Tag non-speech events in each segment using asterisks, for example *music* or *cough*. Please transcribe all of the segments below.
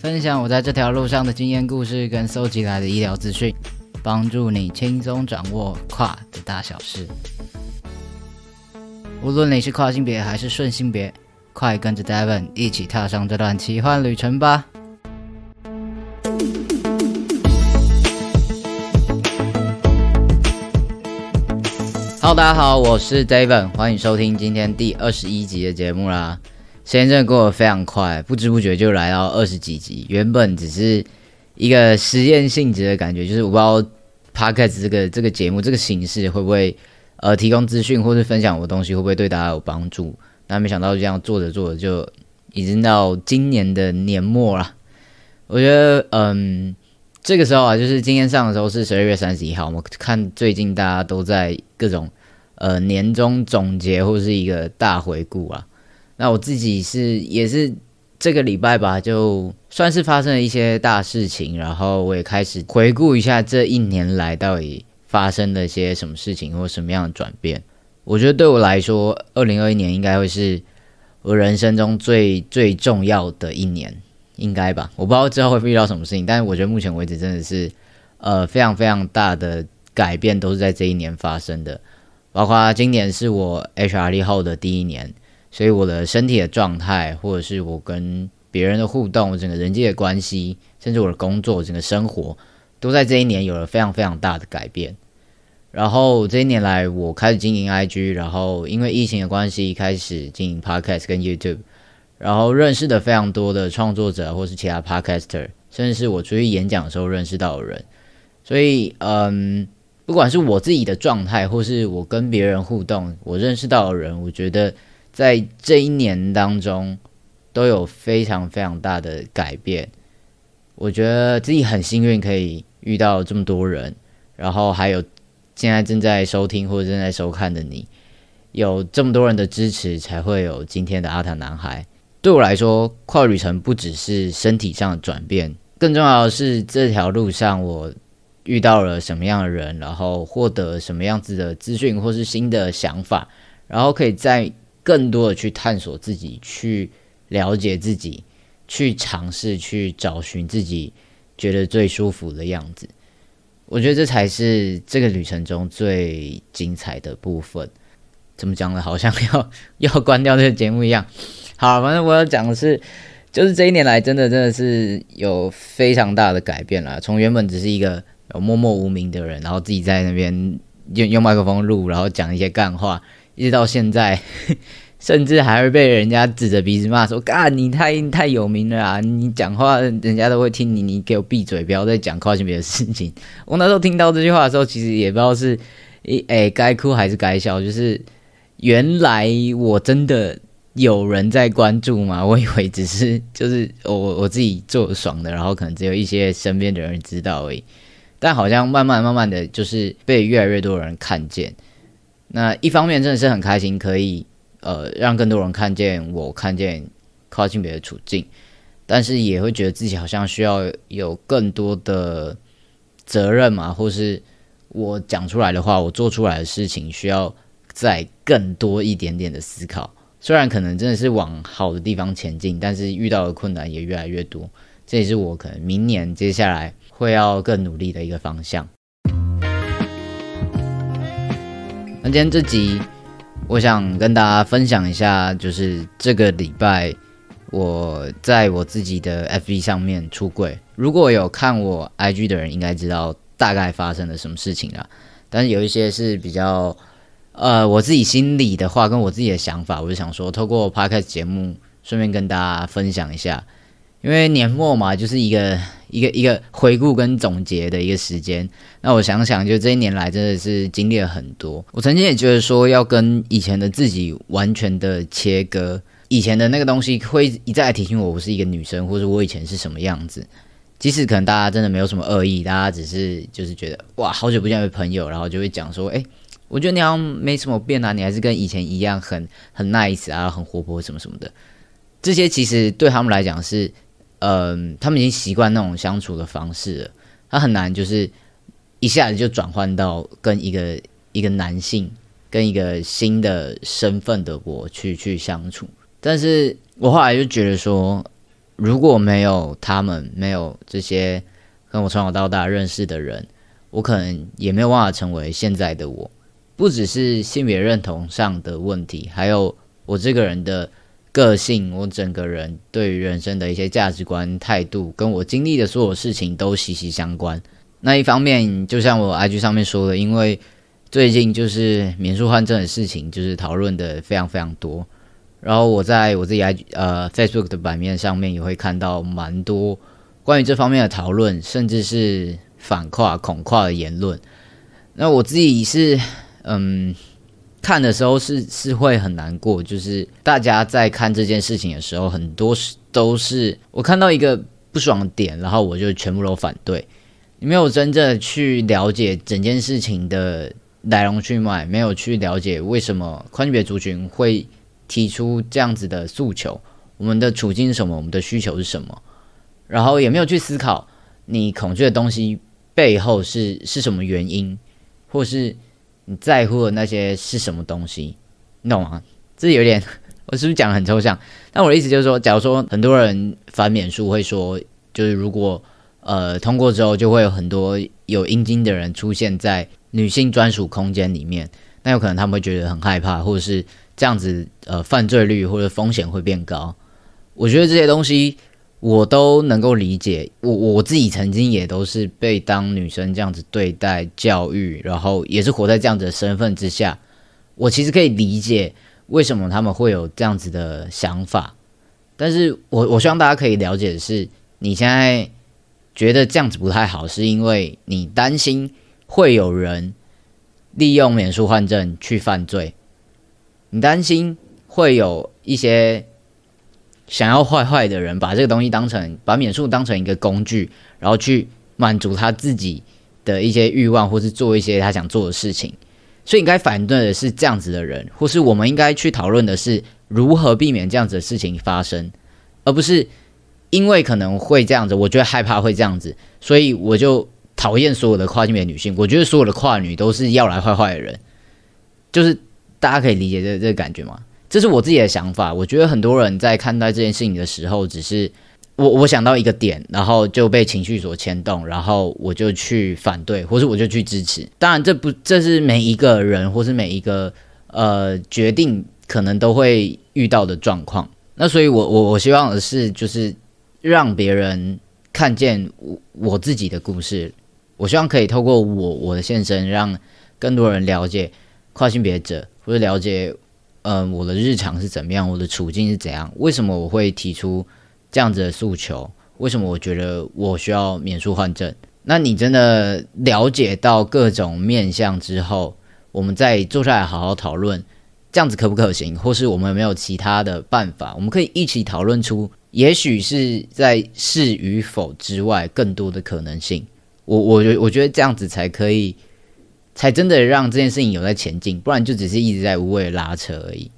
分享我在这条路上的经验故事跟搜集来的医疗资讯，帮助你轻松掌握跨的大小事。无论你是跨性别还是顺性别，快跟着 Devon 一起踏上这段奇幻旅程吧！Hello，大家好，我是 Devon，欢迎收听今天第二十一集的节目啦。时间真的过得非常快，不知不觉就来到二十几集。原本只是一个实验性质的感觉，就是我不知道 podcast 这个这个节目这个形式会不会呃提供资讯或是分享我的东西会不会对大家有帮助。那没想到这样做着做着就已经到今年的年末了。我觉得嗯这个时候啊，就是今天上的时候是十二月三十一号，我看最近大家都在各种呃年终总结或是一个大回顾啊。那我自己是也是这个礼拜吧，就算是发生了一些大事情，然后我也开始回顾一下这一年来到底发生了些什么事情或什么样的转变。我觉得对我来说，二零二一年应该会是我人生中最最重要的一年，应该吧？我不知道之后会遇到什么事情，但是我觉得目前为止真的是呃非常非常大的改变都是在这一年发生的，包括今年是我 HRD 后的第一年。所以我的身体的状态，或者是我跟别人的互动，整个人际的关系，甚至我的工作，整个生活，都在这一年有了非常非常大的改变。然后这一年来，我开始经营 IG，然后因为疫情的关系，开始经营 Podcast 跟 YouTube，然后认识的非常多的创作者，或是其他 Podcaster，甚至是我出去演讲的时候认识到的人。所以，嗯，不管是我自己的状态，或是我跟别人互动，我认识到的人，我觉得。在这一年当中，都有非常非常大的改变。我觉得自己很幸运，可以遇到这么多人，然后还有现在正在收听或者正在收看的你，有这么多人的支持，才会有今天的阿塔男孩。对我来说，跨旅程不只是身体上的转变，更重要的是这条路上我遇到了什么样的人，然后获得什么样子的资讯或是新的想法，然后可以在。更多的去探索自己，去了解自己，去尝试去找寻自己觉得最舒服的样子。我觉得这才是这个旅程中最精彩的部分。怎么讲呢？好像要 *laughs* 要关掉这个节目一样。好，反正我要讲的是，就是这一年来，真的真的是有非常大的改变了。从原本只是一个默默无名的人，然后自己在那边用用麦克风录，然后讲一些干话。一直到现在，*laughs* 甚至还会被人家指着鼻子骂说：“干你太太有名了啊！你讲话人家都会听你，你给我闭嘴，不要再讲跨性别的事情。*laughs* ”我那时候听到这句话的时候，其实也不知道是诶诶该哭还是该笑，就是原来我真的有人在关注吗？*laughs* 我以为只是就是我我自己做爽的，然后可能只有一些身边的人知道而已。但好像慢慢慢慢的就是被越来越多人看见。那一方面真的是很开心，可以。呃，让更多人看见我看见跨性别的处境，但是也会觉得自己好像需要有更多的责任嘛，或是我讲出来的话，我做出来的事情需要再更多一点点的思考。虽然可能真的是往好的地方前进，但是遇到的困难也越来越多。这也是我可能明年接下来会要更努力的一个方向。今天这集。我想跟大家分享一下，就是这个礼拜我在我自己的 FB 上面出柜。如果有看我 IG 的人，应该知道大概发生了什么事情了。但是有一些是比较呃我自己心里的话，跟我自己的想法，我就想说，透过 Podcast 节目，顺便跟大家分享一下。因为年末嘛，就是一个一个一个回顾跟总结的一个时间。那我想想，就这一年来真的是经历了很多。我曾经也觉得说，要跟以前的自己完全的切割，以前的那个东西会一再提醒我，我是一个女生，或者我以前是什么样子。即使可能大家真的没有什么恶意，大家只是就是觉得哇，好久不见的朋友，然后就会讲说，哎，我觉得你好像没什么变啊，你还是跟以前一样，很很 nice 啊，很活泼什么什么的。这些其实对他们来讲是。嗯，他们已经习惯那种相处的方式了，他很难就是一下子就转换到跟一个一个男性跟一个新的身份的我去去相处。但是我后来就觉得说，如果没有他们，没有这些跟我从小到大认识的人，我可能也没有办法成为现在的我。不只是性别认同上的问题，还有我这个人的。个性，我整个人对于人生的一些价值观、态度，跟我经历的所有事情都息息相关。那一方面，就像我 IG 上面说的，因为最近就是免诉换证的事情，就是讨论的非常非常多。然后我在我自己 IG 呃 Facebook 的版面上面也会看到蛮多关于这方面的讨论，甚至是反跨、恐跨的言论。那我自己是嗯。看的时候是是会很难过，就是大家在看这件事情的时候，很多是都是我看到一个不爽点，然后我就全部都反对。你没有真正去了解整件事情的来龙去脉，没有去了解为什么宽别族群会提出这样子的诉求，我们的处境是什么，我们的需求是什么，然后也没有去思考你恐惧的东西背后是是什么原因，或是。你在乎的那些是什么东西？你懂吗？这有点，*laughs* 我是不是讲的很抽象？但我的意思就是说，假如说很多人反免书会说，就是如果呃通过之后，就会有很多有阴茎的人出现在女性专属空间里面，那有可能他们会觉得很害怕，或者是这样子呃犯罪率或者风险会变高。我觉得这些东西。我都能够理解，我我自己曾经也都是被当女生这样子对待、教育，然后也是活在这样子的身份之下。我其实可以理解为什么他们会有这样子的想法，但是我我希望大家可以了解的是，你现在觉得这样子不太好，是因为你担心会有人利用免诉换证去犯罪，你担心会有一些。想要坏坏的人把这个东西当成把免诉当成一个工具，然后去满足他自己的一些欲望，或是做一些他想做的事情。所以应该反对的是这样子的人，或是我们应该去讨论的是如何避免这样子的事情发生，而不是因为可能会这样子，我觉得害怕会这样子，所以我就讨厌所有的跨性别女性。我觉得所有的跨女都是要来坏坏的人，就是大家可以理解这这个感觉吗？这是我自己的想法。我觉得很多人在看待这件事情的时候，只是我我想到一个点，然后就被情绪所牵动，然后我就去反对，或是我就去支持。当然，这不这是每一个人或是每一个呃决定可能都会遇到的状况。那所以，我我我希望的是，就是让别人看见我我自己的故事。我希望可以透过我我的现身，让更多人了解跨性别者，或者了解。嗯，我的日常是怎么样，我的处境是怎样，为什么我会提出这样子的诉求，为什么我觉得我需要免诉换证？那你真的了解到各种面向之后，我们再坐下来好好讨论，这样子可不可行，或是我们有没有其他的办法？我们可以一起讨论出，也许是在是与否之外更多的可能性。我我觉我觉得这样子才可以，才真的让这件事情有在前进，不然就只是一直在无谓拉扯而已。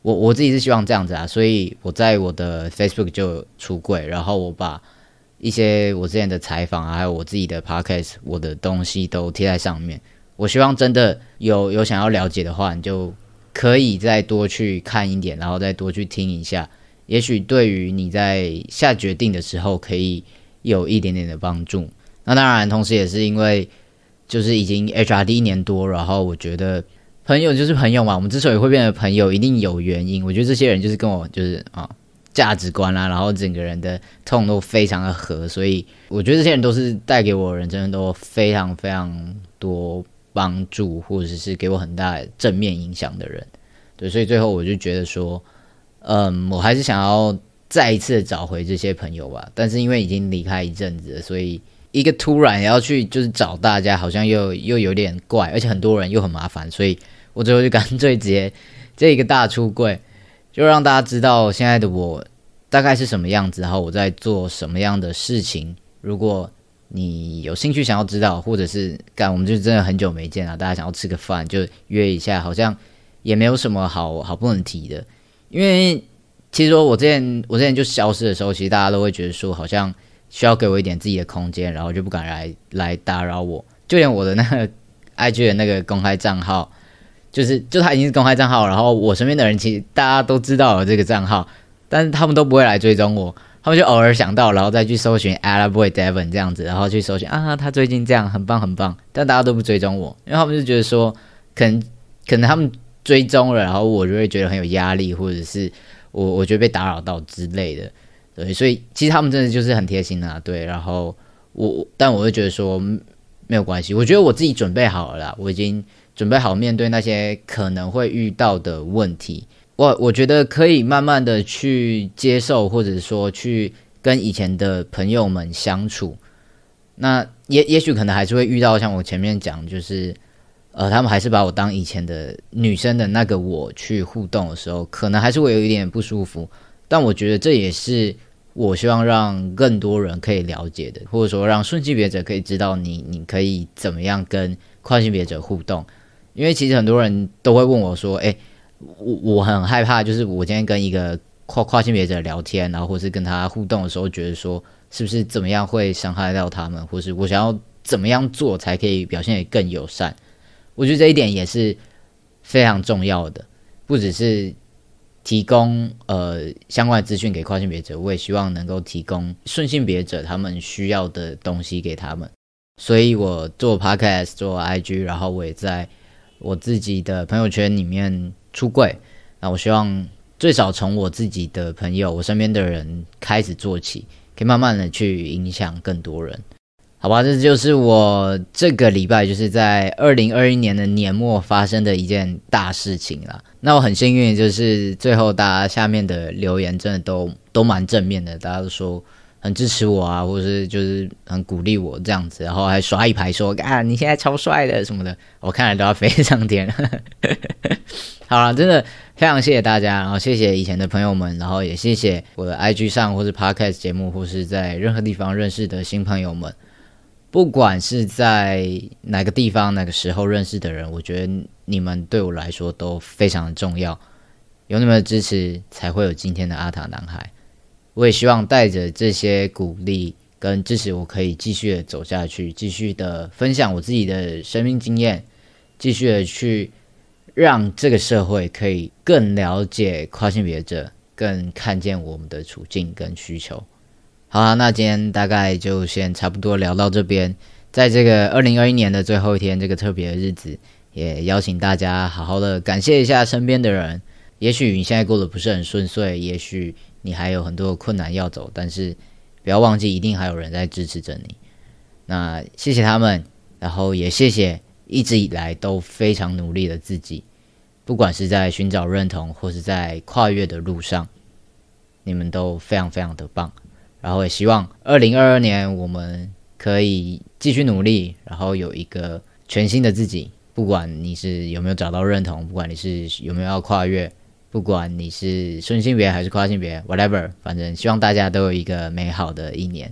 我我自己是希望这样子啊，所以我在我的 Facebook 就出柜，然后我把。一些我之前的采访啊，还有我自己的 podcast，我的东西都贴在上面。我希望真的有有想要了解的话，你就可以再多去看一点，然后再多去听一下。也许对于你在下决定的时候，可以有一点点的帮助。那当然，同时也是因为就是已经 HRD 一年多，然后我觉得朋友就是朋友嘛。我们之所以会变成朋友，一定有原因。我觉得这些人就是跟我就是啊。价值观啦，然后整个人的痛都非常的合，所以我觉得这些人都是带给我人生都非常非常多帮助，或者是给我很大正面影响的人。对，所以最后我就觉得说，嗯，我还是想要再一次找回这些朋友吧。但是因为已经离开一阵子了，所以一个突然要去就是找大家，好像又又有点怪，而且很多人又很麻烦，所以我最后就干脆直接这一个大出柜。就让大家知道现在的我大概是什么样子，然后我在做什么样的事情。如果你有兴趣想要知道，或者是干，我们就真的很久没见了，大家想要吃个饭就约一下，好像也没有什么好好不能提的。因为其实说我之前我之前就消失的时候，其实大家都会觉得说好像需要给我一点自己的空间，然后就不敢来来打扰我。就连我的那个 IG 的那个公开账号。就是，就他已经是公开账号，然后我身边的人其实大家都知道有这个账号，但是他们都不会来追踪我，他们就偶尔想到，然后再去搜寻 Ella Boy Devon 这样子，然后去搜寻啊，他最近这样很棒很棒，但大家都不追踪我，因为他们就觉得说，可能可能他们追踪了，然后我就会觉得很有压力，或者是我我觉得被打扰到之类的，对，所以其实他们真的就是很贴心啊，对，然后我但我会觉得说没有关系，我觉得我自己准备好了，我已经。准备好面对那些可能会遇到的问题，我我觉得可以慢慢的去接受，或者说去跟以前的朋友们相处。那也也许可能还是会遇到像我前面讲，就是呃，他们还是把我当以前的女生的那个我去互动的时候，可能还是会有一点不舒服。但我觉得这也是我希望让更多人可以了解的，或者说让顺性别者可以知道你你可以怎么样跟跨性别者互动。因为其实很多人都会问我说：“哎，我我很害怕，就是我今天跟一个跨跨性别者聊天，然后或是跟他互动的时候，觉得说是不是怎么样会伤害到他们，或是我想要怎么样做才可以表现得更友善？我觉得这一点也是非常重要的，不只是提供呃相关的资讯给跨性别者，我也希望能够提供顺性别者他们需要的东西给他们。所以我做 podcast 做 IG，然后我也在。我自己的朋友圈里面出柜，那我希望最少从我自己的朋友、我身边的人开始做起，可以慢慢的去影响更多人，好吧？这就是我这个礼拜就是在二零二一年的年末发生的一件大事情了。那我很幸运，就是最后大家下面的留言真的都都蛮正面的，大家都说。很支持我啊，或者是就是很鼓励我这样子，然后还刷一排说啊你现在超帅的什么的，我看了都要飞上天。*laughs* 好了，真的非常谢谢大家，然后谢谢以前的朋友们，然后也谢谢我的 IG 上或是 Podcast 节目或是在任何地方认识的新朋友们，不管是在哪个地方哪个时候认识的人，我觉得你们对我来说都非常的重要，有你们的支持才会有今天的阿塔男孩。我也希望带着这些鼓励跟支持，我可以继续的走下去，继续的分享我自己的生命经验，继续的去让这个社会可以更了解跨性别者，更看见我们的处境跟需求。好啊，那今天大概就先差不多聊到这边，在这个二零二一年的最后一天，这个特别的日子，也邀请大家好好的感谢一下身边的人。也许你现在过得不是很顺遂，也许。你还有很多困难要走，但是不要忘记，一定还有人在支持着你。那谢谢他们，然后也谢谢一直以来都非常努力的自己。不管是在寻找认同，或是在跨越的路上，你们都非常非常的棒。然后也希望二零二二年我们可以继续努力，然后有一个全新的自己。不管你是有没有找到认同，不管你是有没有要跨越，不管你是顺性别还是跨性别，whatever，反正希望大家都有一个美好的一年。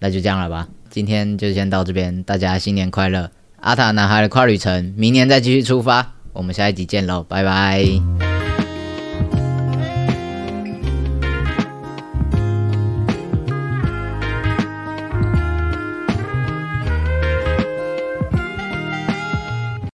那就这样了吧，今天就先到这边，大家新年快乐！阿塔男孩的跨旅程，明年再继续出发。我们下一集见喽，拜拜。